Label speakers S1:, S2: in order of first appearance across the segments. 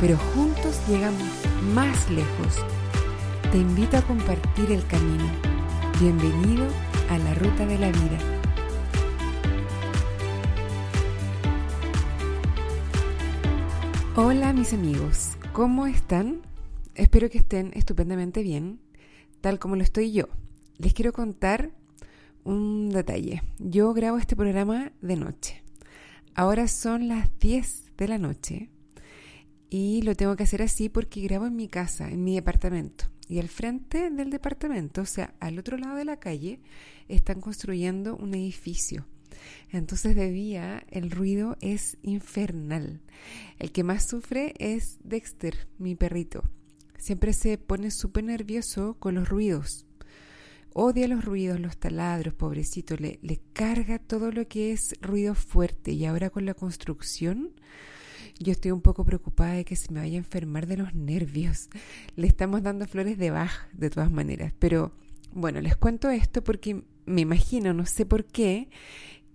S1: pero juntos llegamos más lejos. Te invito a compartir el camino. Bienvenido a la ruta de la vida. Hola mis amigos, ¿cómo están? Espero que estén estupendamente bien, tal como lo estoy yo. Les quiero contar un detalle. Yo grabo este programa de noche. Ahora son las 10 de la noche y lo tengo que hacer así porque grabo en mi casa, en mi departamento. Y al frente del departamento, o sea, al otro lado de la calle, están construyendo un edificio. Entonces de día el ruido es infernal. El que más sufre es Dexter, mi perrito. Siempre se pone súper nervioso con los ruidos odia los ruidos, los taladros, pobrecito, le, le carga todo lo que es ruido fuerte y ahora con la construcción yo estoy un poco preocupada de que se me vaya a enfermar de los nervios. Le estamos dando flores de Bach de todas maneras, pero bueno, les cuento esto porque me imagino, no sé por qué,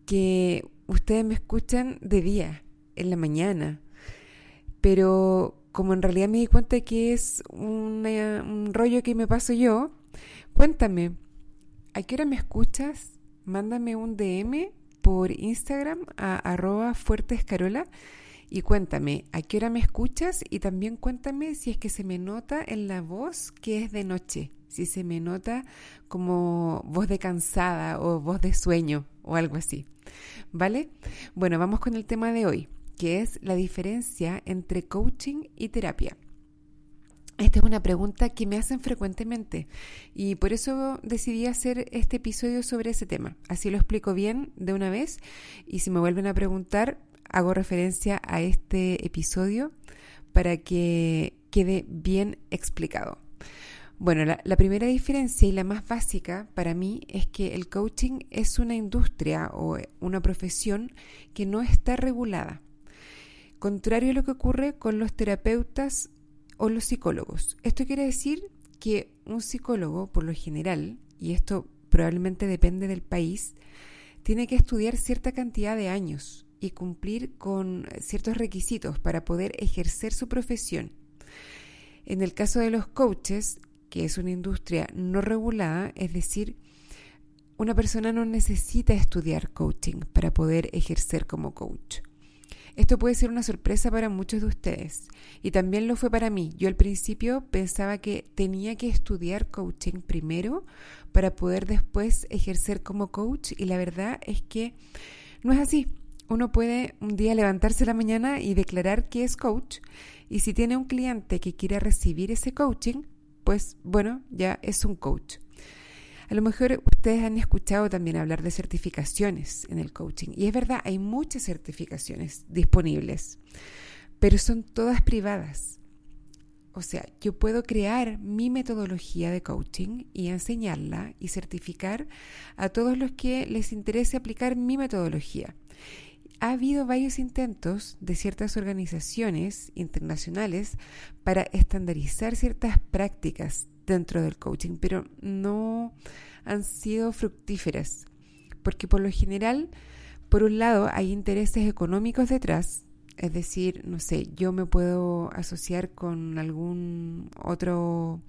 S1: que ustedes me escuchan de día, en la mañana, pero como en realidad me di cuenta que es un rollo que me paso yo, cuéntame, ¿A qué hora me escuchas? Mándame un DM por Instagram a arroba fuertescarola y cuéntame a qué hora me escuchas y también cuéntame si es que se me nota en la voz que es de noche, si se me nota como voz de cansada o voz de sueño o algo así. ¿Vale? Bueno, vamos con el tema de hoy, que es la diferencia entre coaching y terapia. Esta es una pregunta que me hacen frecuentemente y por eso decidí hacer este episodio sobre ese tema. Así lo explico bien de una vez y si me vuelven a preguntar, hago referencia a este episodio para que quede bien explicado. Bueno, la, la, primera diferencia y la más básica para mí es que el coaching es una industria o una profesión que no está regulada. Contrario a lo que ocurre con los terapeutas o los psicólogos. Esto quiere decir que un psicólogo, por lo general, y esto probablemente depende del país, tiene que estudiar cierta cantidad de años cumplir con ciertos requisitos para poder ejercer su profesión. En el caso de los coaches, que es una industria no regulada, es decir, una persona no necesita estudiar coaching para poder ejercer como coach. Esto puede ser una sorpresa para muchos de ustedes y también lo fue para mí. Yo al principio pensaba que tenía que estudiar coaching primero para poder después ejercer como coach y la verdad es que no es así. Uno puede un día levantarse la mañana y declarar que es coach y si tiene un cliente que quiera recibir ese coaching, pues bueno, ya es un coach. A lo mejor ustedes han escuchado también hablar de certificaciones en el coaching. Y es verdad, hay muchas certificaciones disponibles, pero son todas privadas. O sea, yo puedo crear mi metodología de coaching y enseñarla y certificar a todos los que les interese aplicar mi metodología. Ha habido varios intentos de ciertas organizaciones internacionales para estandarizar ciertas prácticas dentro del coaching, pero no han sido fructíferas, porque por lo general, por un lado, hay intereses económicos detrás, es decir, no sé, yo me puedo asociar con algún otro,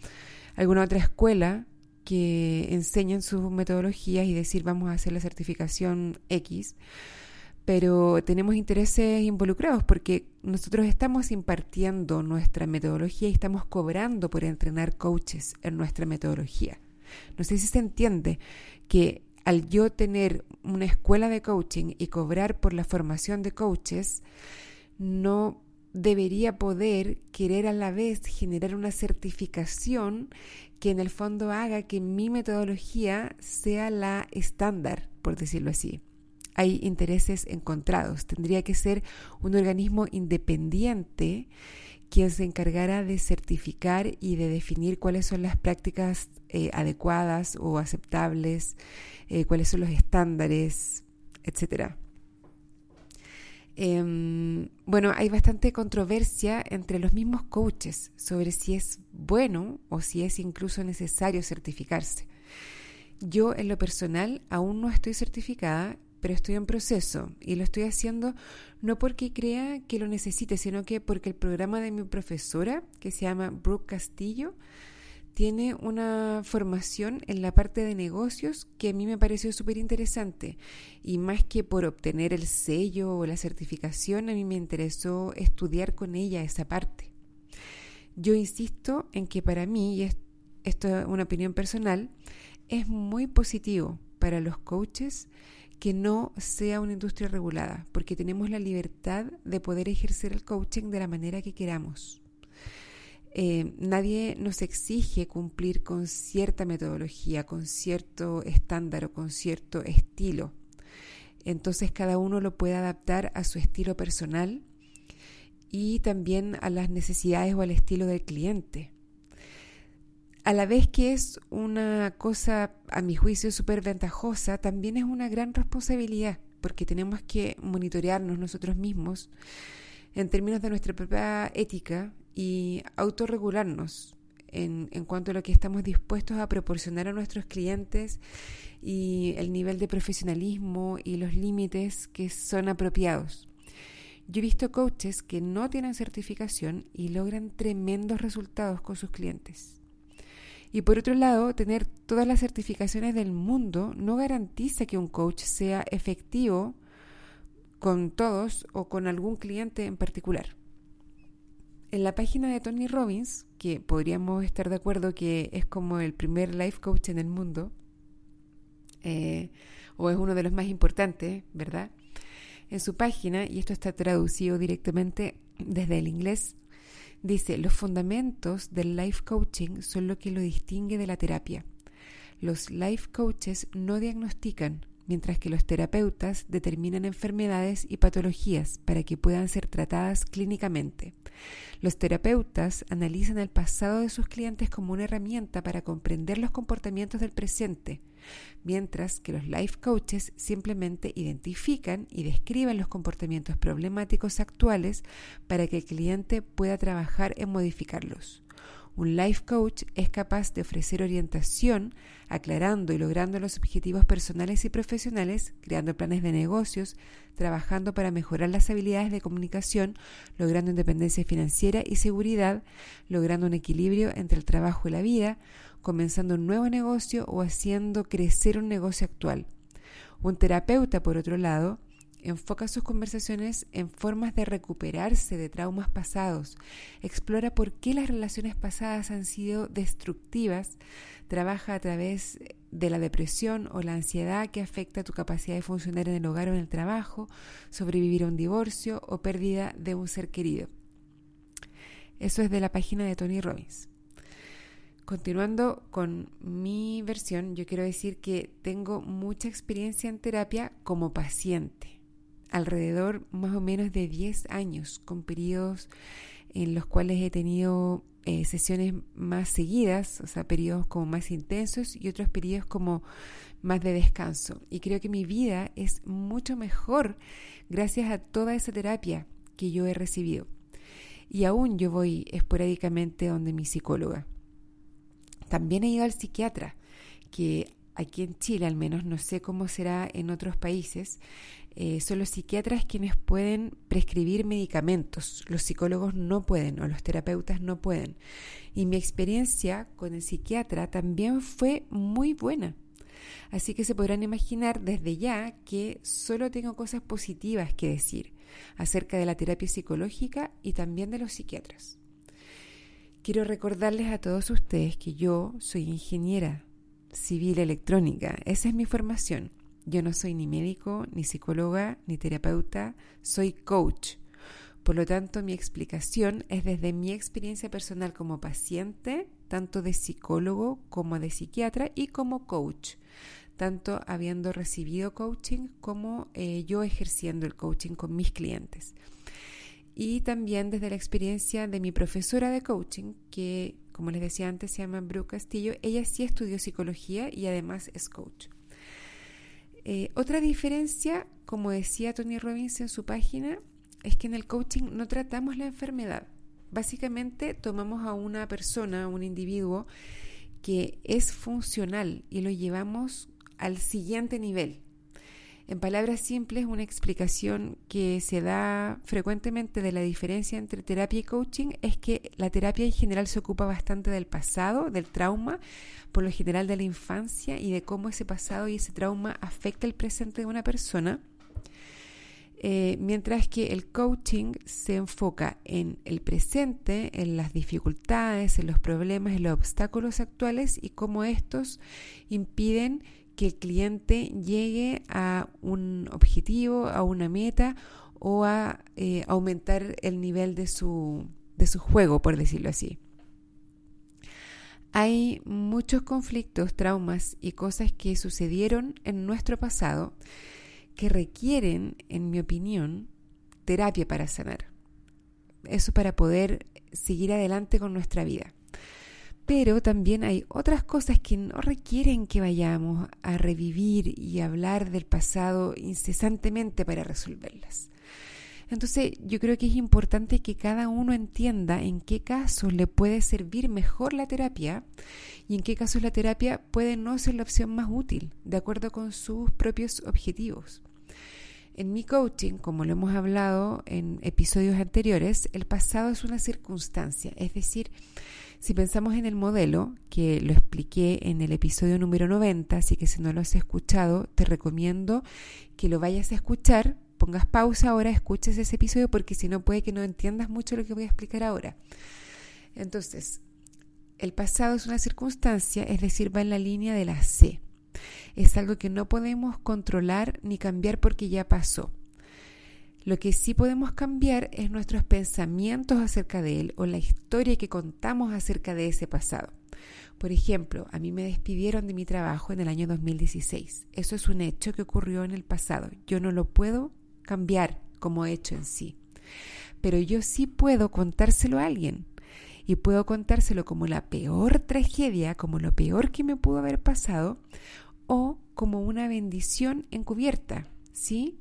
S1: alguna otra escuela que enseñan sus metodologías y decir vamos a hacer la certificación X, pero tenemos intereses involucrados porque nosotros estamos impartiendo nuestra metodología y estamos cobrando por entrenar coaches en nuestra metodología. No sé si se entiende que al yo tener una escuela de coaching y cobrar por la formación de coaches, no debería poder querer a la vez generar una certificación que en el fondo haga que mi metodología sea la estándar, por decirlo así hay intereses encontrados. Tendría que ser un organismo independiente quien se encargara de certificar y de definir cuáles son las prácticas eh, adecuadas o aceptables, eh, cuáles son los estándares, etcétera. Em, bueno, hay bastante controversia entre los mismos coaches sobre si es bueno o si es incluso necesario certificarse. Yo en lo personal aún no estoy certificada, pero estoy en proceso y lo estoy haciendo no porque crea que lo necesite, sino que porque el programa de mi profesora, que se llama Brooke Castillo, tiene una formación en la parte de negocios que a mí me pareció súper interesante y más que por obtener el sello o la certificación, a mí me interesó estudiar con ella esa parte. Yo insisto en que para mí, y esto es una opinión personal, es muy positivo para los coaches que no sea una industria regulada, porque tenemos la libertad de poder ejercer el coaching de la manera que queramos. Eh, nadie nos exige cumplir con cierta metodología, con cierto estándar o con cierto estilo. Entonces cada uno lo puede adaptar a su estilo personal y también a las necesidades o al estilo del cliente. A la vez que es una cosa, a mi juicio, súper ventajosa, también es una gran responsabilidad, porque tenemos que monitorearnos nosotros mismos en términos de nuestra propia ética y autorregularnos en, en cuanto a lo que estamos dispuestos a proporcionar a nuestros clientes y el nivel de profesionalismo y los límites que son apropiados. Yo he visto coaches que no tienen certificación y logran tremendos resultados con sus clientes. Y por otro lado, tener todas las certificaciones del mundo no garantiza que un coach sea efectivo con todos o con algún cliente en particular en la página de Tony Robbins, que podríamos estar de acuerdo que es como el primer life coach en el mundo, eh, o es uno de los más importantes, ¿verdad? En su página, y esto está traducido directamente desde el inglés, dice, los fundamentos del life coaching son lo que lo distingue de la terapia. Los life coaches no diagnostican, mientras que los terapeutas determinan enfermedades y patologías para que puedan ser tratadas clínicamente. Los terapeutas analizan el pasado de sus clientes como una herramienta para comprender los comportamientos del presente, mientras que los life coaches simplemente identifican y describen los comportamientos problemáticos actuales para que el cliente pueda trabajar en modificarlos. Un life coach es capaz de ofrecer orientación, aclarando y logrando los objetivos personales y profesionales, creando planes de negocios, trabajando para mejorar las habilidades de comunicación, logrando independencia financiera y seguridad, logrando un equilibrio entre el trabajo y la vida, comenzando un nuevo negocio o haciendo crecer un negocio actual. Un terapeuta, por otro lado, enfoca sus conversaciones en formas de recuperarse de traumas pasados, explora por qué las relaciones pasadas han sido destructivas, trabaja a través de la depresión o la ansiedad que afecta tu capacidad de funcionar en el hogar o en el trabajo, sobrevivir a un divorcio o pérdida de un ser querido. Eso es de la página de Tony Robbins. Continuando con mi versión, yo quiero decir que tengo mucha experiencia en terapia como paciente alrededor más o menos de 10 años, con periodos en los cuales he tenido eh, sesiones más seguidas, o sea, periodos como más intensos y otros periodos como más de descanso. Y creo que mi vida es mucho mejor gracias a toda esa terapia que yo he recibido. Y aún yo voy esporádicamente donde mi psicóloga. También he ido al psiquiatra, que aquí en Chile al menos, no sé cómo será en otros países, eh, son los psiquiatras quienes pueden prescribir medicamentos, los psicólogos no pueden o los terapeutas no pueden. Y mi experiencia con el psiquiatra también fue muy buena. Así que se podrán imaginar desde ya que solo tengo cosas positivas que decir acerca de la terapia psicológica y también de los psiquiatras. Quiero recordarles a todos ustedes que yo soy ingeniera civil electrónica, esa es mi formación. Yo no soy ni médico, ni psicóloga, ni terapeuta, soy coach. Por lo tanto, mi explicación es desde mi experiencia personal como paciente, tanto de psicólogo como de psiquiatra y como coach, tanto habiendo recibido coaching como eh, yo ejerciendo el coaching con mis clientes. Y también desde la experiencia de mi profesora de coaching, que como les decía antes se llama Brooke Castillo. Ella sí estudió psicología y además es coach. Eh, otra diferencia, como decía Tony Robbins en su página, es que en el coaching no tratamos la enfermedad. Básicamente tomamos a una persona, a un individuo que es funcional y lo llevamos al siguiente nivel. En palabras simples, una explicación que se da frecuentemente de la diferencia entre terapia y coaching es que la terapia en general se ocupa bastante del pasado, del trauma, por lo general de la infancia y de cómo ese pasado y ese trauma afecta el presente de una persona. Eh, mientras que el coaching se enfoca en el presente, en las dificultades, en los problemas, en los obstáculos actuales y cómo estos impiden que el cliente llegue a un objetivo, a una meta o a eh, aumentar el nivel de su, de su juego, por decirlo así. Hay muchos conflictos, traumas y cosas que sucedieron en nuestro pasado que requieren, en mi opinión, terapia para sanar. Eso para poder seguir adelante con nuestra vida. Pero también hay otras cosas que no requieren que vayamos a revivir y hablar del pasado incesantemente para resolverlas. Entonces yo creo que es importante que cada uno entienda en qué casos le puede servir mejor la terapia y en qué casos la terapia puede no ser la opción más útil, de acuerdo con sus propios objetivos. En mi coaching, como lo hemos hablado en episodios anteriores, el pasado es una circunstancia, es decir, si pensamos en el modelo, que lo expliqué en el episodio número 90, así que si no lo has escuchado, te recomiendo que lo vayas a escuchar, pongas pausa ahora, escuches ese episodio, porque si no puede que no entiendas mucho lo que voy a explicar ahora. Entonces, el pasado es una circunstancia, es decir, va en la línea de la C. Es algo que no podemos controlar ni cambiar porque ya pasó. Lo que sí podemos cambiar es nuestros pensamientos acerca de él o la historia que contamos acerca de ese pasado. Por ejemplo, a mí me despidieron de mi trabajo en el año 2016. Eso es un hecho que ocurrió en el pasado. Yo no lo puedo cambiar como hecho en sí. Pero yo sí puedo contárselo a alguien. Y puedo contárselo como la peor tragedia, como lo peor que me pudo haber pasado, o como una bendición encubierta. ¿Sí?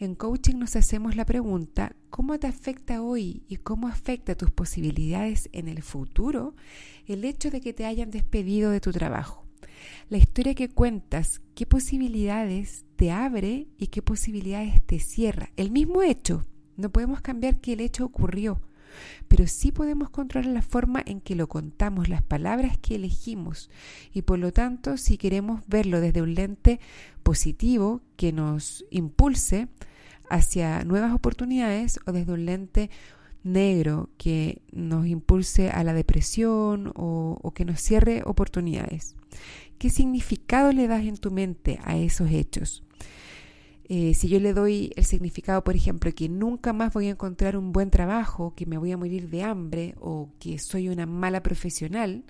S1: En coaching nos hacemos la pregunta, ¿cómo te afecta hoy y cómo afecta tus posibilidades en el futuro el hecho de que te hayan despedido de tu trabajo? La historia que cuentas, ¿qué posibilidades te abre y qué posibilidades te cierra? El mismo hecho. No podemos cambiar que el hecho ocurrió, pero sí podemos controlar la forma en que lo contamos, las palabras que elegimos y por lo tanto si queremos verlo desde un lente positivo que nos impulse, hacia nuevas oportunidades o desde un lente negro que nos impulse a la depresión o, que nos cierre oportunidades. ¿Qué significado le das en tu mente a esos hechos? Eh, si yo le doy el significado, por ejemplo, que nunca más voy a encontrar un buen trabajo, que me voy a morir de hambre o que soy una mala profesional,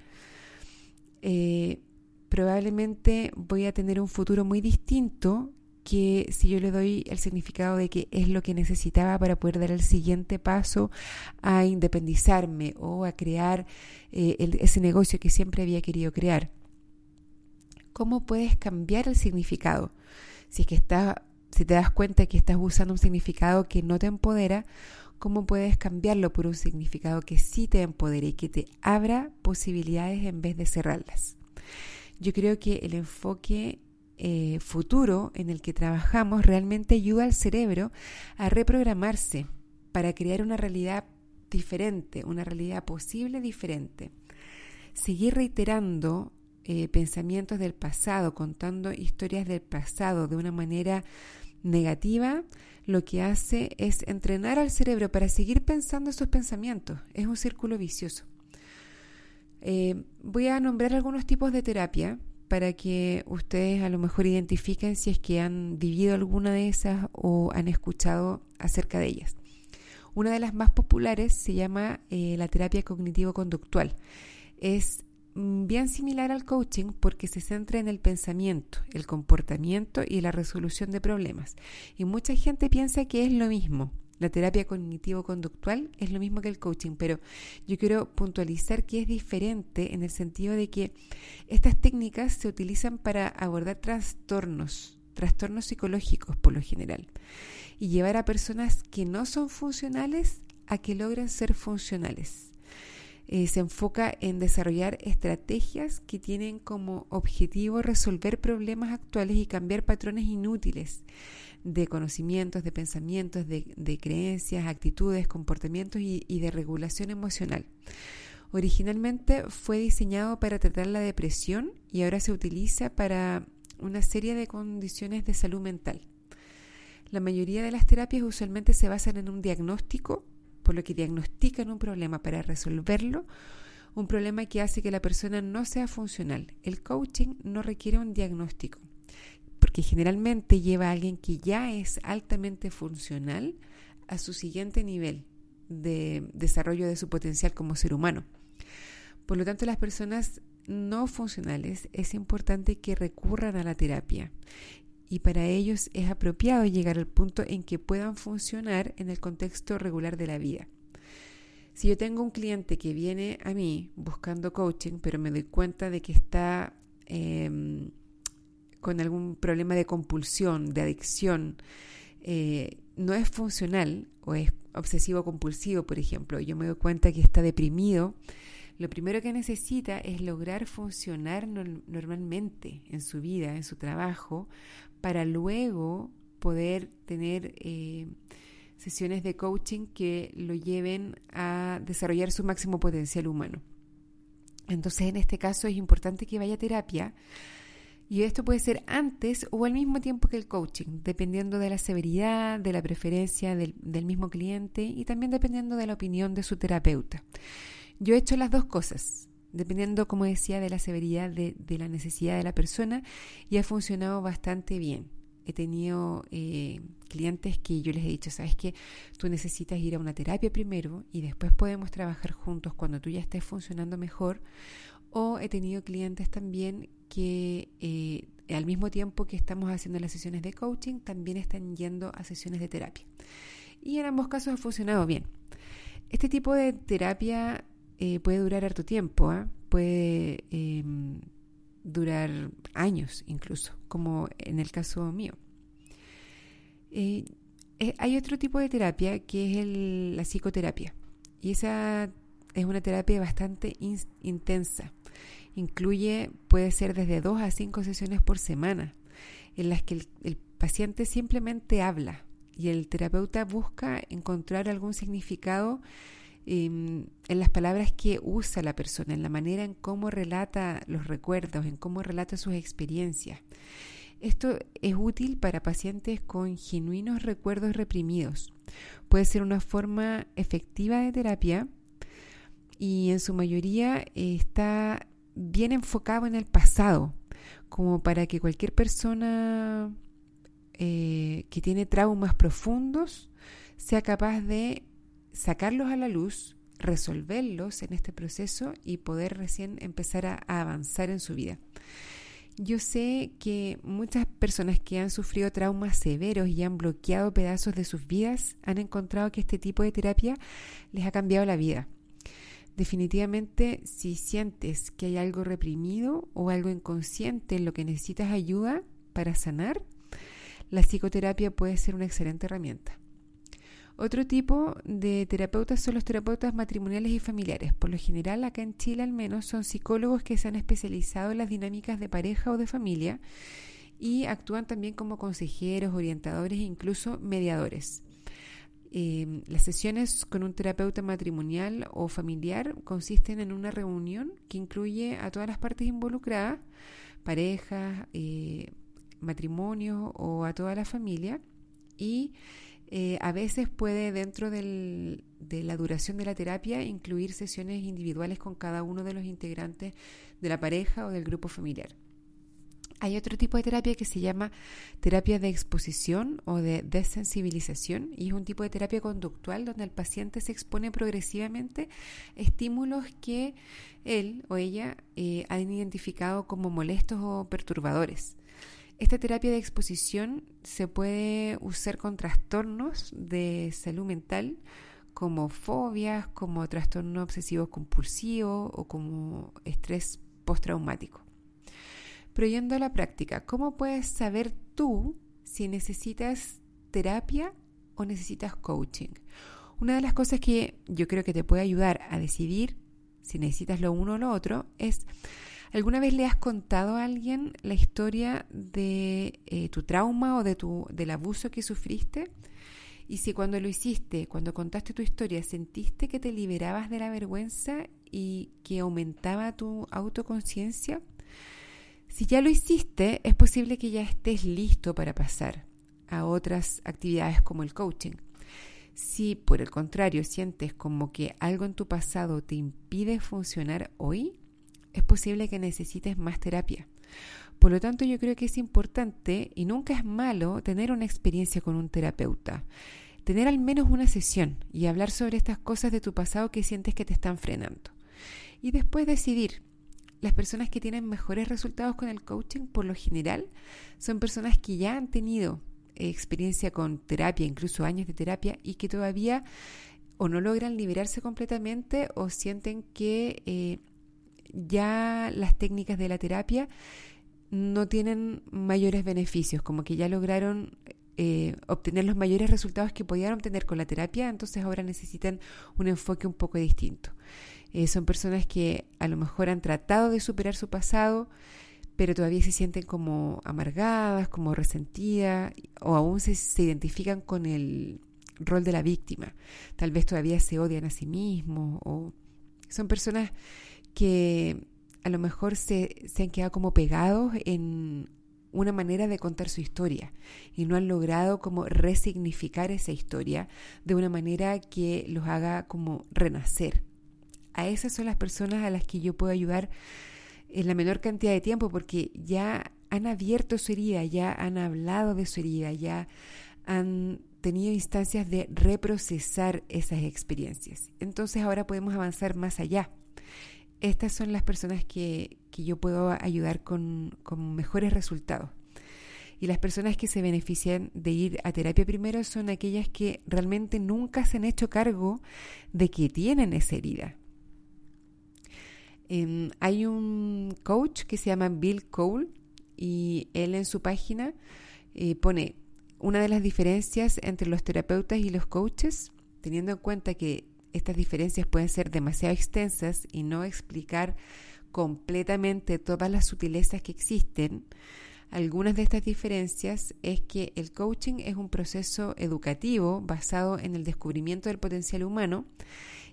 S1: eh, probablemente voy a tener un futuro muy distinto que si yo le doy el significado de que es lo que necesitaba para poder dar el siguiente paso a independizarme o a crear eh, ese negocio que siempre había querido crear. ¿Cómo puedes cambiar el significado? Si es que estás, si te das cuenta que estás usando un significado que no te empodera, ¿cómo puedes cambiarlo por un significado que sí te empodere y que te abra posibilidades en vez de cerrarlas? Yo creo que el enfoque eh, futuro en el que trabajamos realmente ayuda al cerebro a reprogramarse para crear una realidad diferente, una realidad posible diferente. Seguir reiterando eh, pensamientos del pasado, contando historias del pasado de una manera negativa, lo que hace es entrenar al cerebro para seguir pensando esos pensamientos. Es un círculo vicioso. Eh, voy a nombrar algunos tipos de terapia para que ustedes a lo mejor identifiquen si es que han vivido alguna de esas o han escuchado acerca de ellas. Una de las más populares se llama eh, la terapia cognitivo-conductual. Es bien similar al coaching porque se centra en el pensamiento, el comportamiento y la resolución de problemas. Y mucha gente piensa que es lo mismo. La terapia cognitivo-conductual es lo mismo que el coaching, pero yo quiero puntualizar que es diferente en el sentido de que estas técnicas se utilizan para abordar trastornos, trastornos psicológicos por lo general, y llevar a personas que no son funcionales a que logren ser funcionales. Eh, se enfoca en desarrollar estrategias que tienen como objetivo resolver problemas actuales y cambiar patrones inútiles de conocimientos, de pensamientos, de, creencias, actitudes, comportamientos y, y de regulación emocional. Originalmente fue diseñado para tratar la depresión y ahora se utiliza para una serie de condiciones de salud mental. La mayoría de las terapias usualmente se basan en un diagnóstico por lo que diagnostican un problema para resolverlo, un problema que hace que la persona no sea funcional. El coaching no requiere un diagnóstico, porque generalmente lleva a alguien que ya es altamente funcional a su siguiente nivel de desarrollo de su potencial como ser humano. Por lo tanto, las personas no funcionales es importante que recurran a la terapia y para ellos es apropiado llegar al punto en que puedan funcionar en el contexto regular de la vida. Si yo tengo un cliente que viene a mí buscando coaching, pero me doy cuenta de que está em, con algún problema de compulsión, de adicción, eh, no es funcional o es obsesivo compulsivo, por ejemplo, yo me doy cuenta que está deprimido, lo primero que necesita es lograr funcionar normalmente en su vida, en su trabajo, para luego poder tener eh, sesiones de coaching que lo lleven a desarrollar su máximo potencial humano. Entonces, en este caso es importante que vaya a terapia y esto puede ser antes o al mismo tiempo que el coaching, dependiendo de la severidad, de la preferencia del, mismo cliente y también dependiendo de la opinión de su terapeuta. Yo he hecho las dos cosas, dependiendo, como decía, de la severidad de, la necesidad de la persona y ha funcionado bastante bien. He tenido eh, clientes que yo les he dicho, sabes que tú necesitas ir a una terapia primero y después podemos trabajar juntos cuando tú ya estés funcionando mejor. O he tenido clientes también que eh, al mismo tiempo que estamos haciendo las sesiones de coaching, también están yendo a sesiones de terapia. Y en ambos casos ha funcionado bien. Este tipo de terapia eh, puede durar harto tiempo, ¿ah? puede em, durar años incluso, como en el caso mío. Eh, eh, hay otro tipo de terapia que es la psicoterapia y esa es una terapia bastante intensa. Incluye, puede ser desde dos a cinco sesiones por semana, en las que el paciente simplemente habla y el terapeuta busca encontrar algún significado Em, en las palabras que usa la persona, en la manera en cómo relata los recuerdos, en cómo relata sus experiencias. Esto es útil para pacientes con genuinos recuerdos reprimidos. Puede ser una forma efectiva de terapia y en su mayoría está bien enfocado en el pasado, como para que cualquier persona eh, que tiene traumas profundos sea capaz de sacarlos a la luz, resolverlos en este proceso y poder recién empezar a, avanzar en su vida. Yo sé que muchas personas que han sufrido traumas severos y han bloqueado pedazos de sus vidas han encontrado que este tipo de terapia les ha cambiado la vida. Definitivamente, si sientes que hay algo reprimido o algo inconsciente en lo que necesitas ayuda para sanar, la psicoterapia puede ser una excelente herramienta. Otro tipo de terapeutas son los terapeutas matrimoniales y familiares. Por lo general, acá en Chile al menos, son psicólogos que se han especializado en las dinámicas de pareja o de familia y actúan también como consejeros, orientadores e incluso mediadores. Em, las sesiones con un terapeuta matrimonial o familiar consisten en una reunión que incluye a todas las partes involucradas, parejas, eh, matrimonios o a toda la familia y eh, a veces puede dentro de la duración de la terapia incluir sesiones individuales con cada uno de los integrantes de la pareja o del grupo familiar. Hay otro tipo de terapia que se llama terapia de exposición o de desensibilización y es un tipo de terapia conductual donde el paciente se expone progresivamente a estímulos que él o ella eh, han identificado como molestos o perturbadores. Esta terapia de exposición se puede usar con trastornos de salud mental como fobias, como trastorno obsesivo compulsivo o como estrés postraumático. Pero yendo a la práctica, ¿cómo puedes saber tú si necesitas terapia o necesitas coaching? Una de las cosas que yo creo que te puede ayudar a decidir si necesitas lo uno o lo otro es, ¿alguna vez le has contado a alguien la historia de eh, tu trauma o de tu, del abuso que sufriste? Y si cuando lo hiciste, cuando contaste tu historia, sentiste que te liberabas de la vergüenza y que aumentaba tu autoconciencia, si ya lo hiciste, es posible que ya estés listo para pasar a otras actividades como el coaching. Si por el contrario sientes como que algo en tu pasado te impide funcionar hoy, es posible que necesites más terapia. Por lo tanto, yo creo que es importante y nunca es malo tener una experiencia con un terapeuta. Tener al menos una sesión y hablar sobre estas cosas de tu pasado que sientes que te están frenando. Y después decidir. Las personas que tienen mejores resultados con el coaching, por lo general, son personas que ya han tenido experiencia con terapia, incluso años de terapia, y que todavía o no logran liberarse completamente o sienten que eh, ya las técnicas de la terapia no tienen mayores beneficios, como que ya lograron eh, obtener los mayores resultados que podían obtener con la terapia, entonces ahora necesitan un enfoque un poco distinto. Eh, son personas que a lo mejor han tratado de superar su pasado, pero todavía se sienten como amargadas, como resentidas, o aún se, identifican con el rol de la víctima. Tal vez todavía se odian a sí mismos, o son personas que a lo mejor se, se han quedado como pegados en una manera de contar su historia y no han logrado como resignificar esa historia de una manera que los haga como renacer. A esas son las personas a las que yo puedo ayudar en la menor cantidad de tiempo porque ya han abierto su herida, ya han hablado de su herida, ya han tenido instancias de reprocesar esas experiencias. Entonces ahora podemos avanzar más allá. Estas son las personas que, que yo puedo ayudar con, con mejores resultados. Y las personas que se benefician de ir a terapia primero son aquellas que realmente nunca se han hecho cargo de que tienen esa herida Em, hay un coach que se llama Bill Cole y él en su página eh, pone una de las diferencias entre los terapeutas y los coaches, teniendo en cuenta que estas diferencias pueden ser demasiado extensas y no explicar completamente todas las sutilezas que existen. Algunas de estas diferencias es que el coaching es un proceso educativo basado en el descubrimiento del potencial humano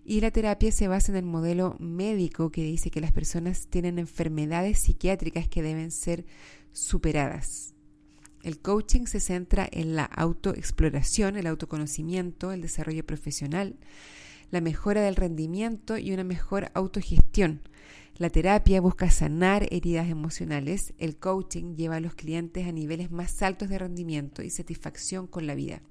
S1: y la terapia se basa en el modelo médico que dice que las personas tienen enfermedades psiquiátricas que deben ser superadas. El coaching se centra en la autoexploración, el autoconocimiento, el desarrollo profesional, la mejora del rendimiento y una mejor autogestión. La terapia busca sanar heridas emocionales, el coaching lleva a los clientes a niveles más altos de rendimiento y satisfacción con la vida.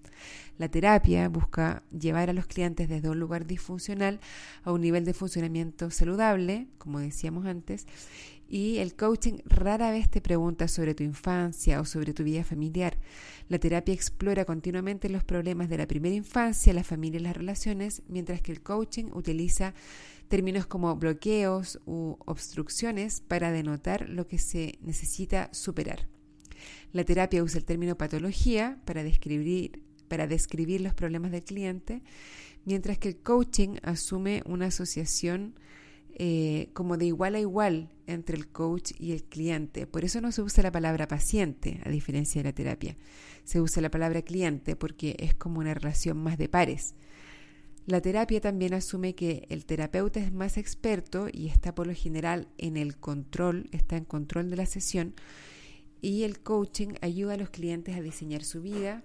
S1: La terapia busca llevar a los clientes desde un lugar disfuncional a un nivel de funcionamiento saludable, como decíamos antes, y el coaching rara vez te pregunta sobre tu infancia o sobre tu vida familiar. La terapia explora continuamente los problemas de la primera infancia, la familia y las relaciones, mientras que el coaching utiliza términos como bloqueos u obstrucciones para denotar lo que se necesita superar. La terapia usa el término patología para describir para describir los problemas del cliente, mientras que el coaching asume una asociación eh, como de igual a igual entre el coach y el cliente. Por eso no se usa la palabra paciente, a diferencia de la terapia. Se usa la palabra cliente porque es como una relación más de pares. La terapia también asume que el terapeuta es más experto y está por lo general en el control, está en control de la sesión, y el coaching ayuda a los clientes a diseñar su vida,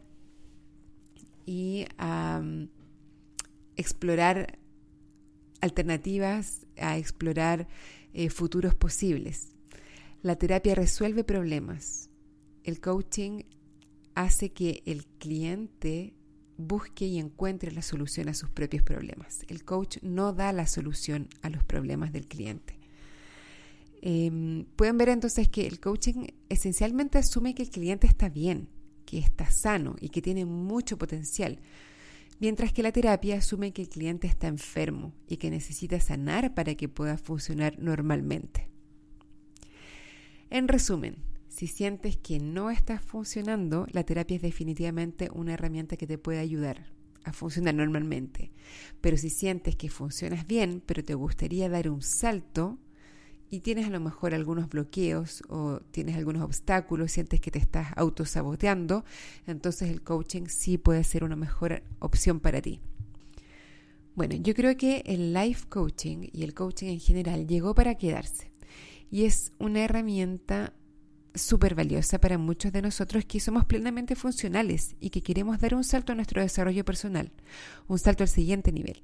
S1: y a mm, explorar alternativas, a explorar eh, futuros posibles. La terapia resuelve problemas. El coaching hace que el cliente busque y encuentre la solución a sus propios problemas. El coach no da la solución a los problemas del cliente. Em, pueden ver entonces que el coaching esencialmente asume que el cliente está bien, que está sano y que tiene mucho potencial, mientras que la terapia asume que el cliente está enfermo y que necesita sanar para que pueda funcionar normalmente. En resumen, si sientes que no estás funcionando, la terapia es definitivamente una herramienta que te puede ayudar a funcionar normalmente. Pero si sientes que funcionas bien, pero te gustaría dar un salto, y tienes a lo mejor algunos bloqueos o tienes algunos obstáculos, sientes que te estás autosaboteando, entonces el coaching sí puede ser una mejor opción para ti. Bueno, yo creo que el life coaching y el coaching en general llegó para quedarse y es una herramienta súper valiosa para muchos de nosotros que somos plenamente funcionales y que queremos dar un salto a nuestro desarrollo personal, un salto al siguiente nivel,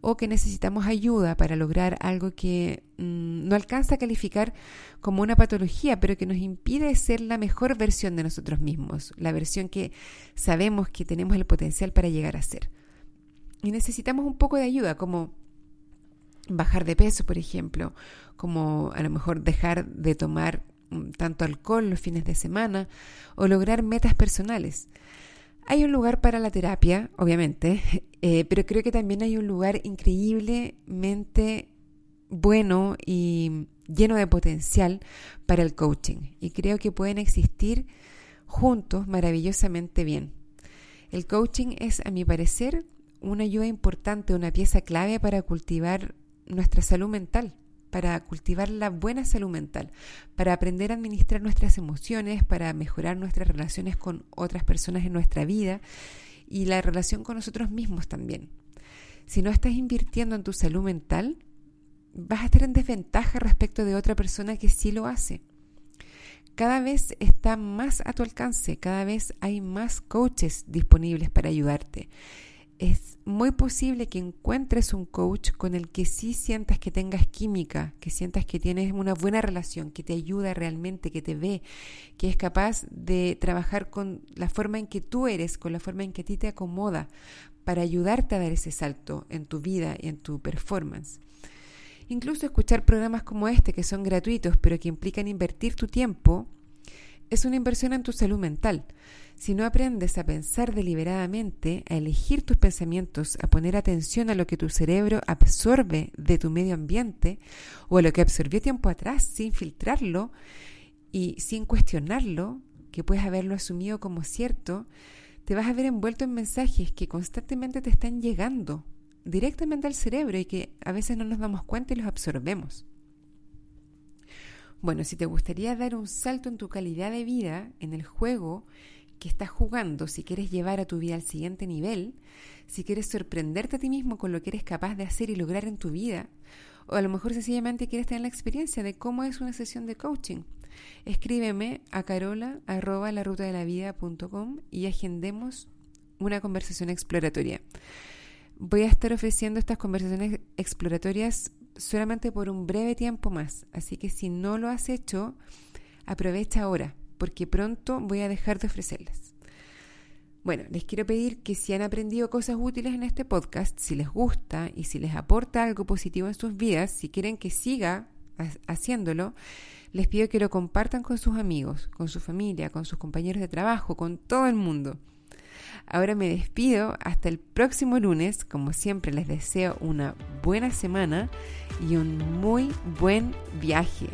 S1: o que necesitamos ayuda para lograr algo que mm, no alcanza a calificar como una patología, pero que nos impide ser la mejor versión de nosotros mismos, la versión que sabemos que tenemos el potencial para llegar a ser. Y necesitamos un poco de ayuda, como bajar de peso, por ejemplo, como a lo mejor dejar de tomar tanto alcohol los fines de semana o lograr metas personales. Hay un lugar para la terapia, obviamente, eh, pero creo que también hay un lugar increíblemente bueno y lleno de potencial para el coaching. Y creo que pueden existir juntos maravillosamente bien. El coaching es, a mi parecer, una ayuda importante, una pieza clave para cultivar nuestra salud mental para cultivar la buena salud mental, para aprender a administrar nuestras emociones, para mejorar nuestras relaciones con otras personas en nuestra vida y la relación con nosotros mismos también. Si no estás invirtiendo en tu salud mental, vas a estar en desventaja respecto de otra persona que sí lo hace. Cada vez está más a tu alcance, cada vez hay más coaches disponibles para ayudarte es muy posible que encuentres un coach con el que sí sientas que tengas química, que sientas que tienes una buena relación, que te ayuda realmente, que te ve, que es capaz de trabajar con la forma en que tú eres, con la forma en que a ti te acomoda, para ayudarte a dar ese salto en tu vida y en tu performance. Incluso escuchar programas como este, que son gratuitos, pero que implican invertir tu tiempo, es una inversión en tu salud mental. Si no aprendes a pensar deliberadamente, a elegir tus pensamientos, a poner atención a lo que tu cerebro absorbe de tu medio ambiente o a lo que absorbió tiempo atrás sin filtrarlo y sin cuestionarlo, que puedes haberlo asumido como cierto, te vas a ver envuelto en mensajes que constantemente te están llegando directamente al cerebro y que a veces no nos damos cuenta y los absorbemos. Bueno, si te gustaría dar un salto en tu calidad de vida, en el juego que estás jugando, si quieres llevar a tu vida al siguiente nivel, si quieres sorprenderte a ti mismo con lo que eres capaz de hacer y lograr en tu vida, o a lo mejor sencillamente quieres tener la experiencia de cómo es una sesión de coaching, escríbeme a carola arroba la ruta de la y agendemos una conversación exploratoria. Voy a estar ofreciendo estas conversaciones exploratorias solamente por un breve tiempo más. Así que si no lo has hecho, aprovecha ahora, porque pronto voy a dejar de ofrecerlas. Bueno, les quiero pedir que si han aprendido cosas útiles en este podcast, si les gusta y si les aporta algo positivo en sus vidas, si quieren que siga haciéndolo, les pido que lo compartan con sus amigos, con su familia, con sus compañeros de trabajo, con todo el mundo. Ahora me despido hasta el próximo lunes. Como siempre les deseo una buena semana y un muy buen viaje.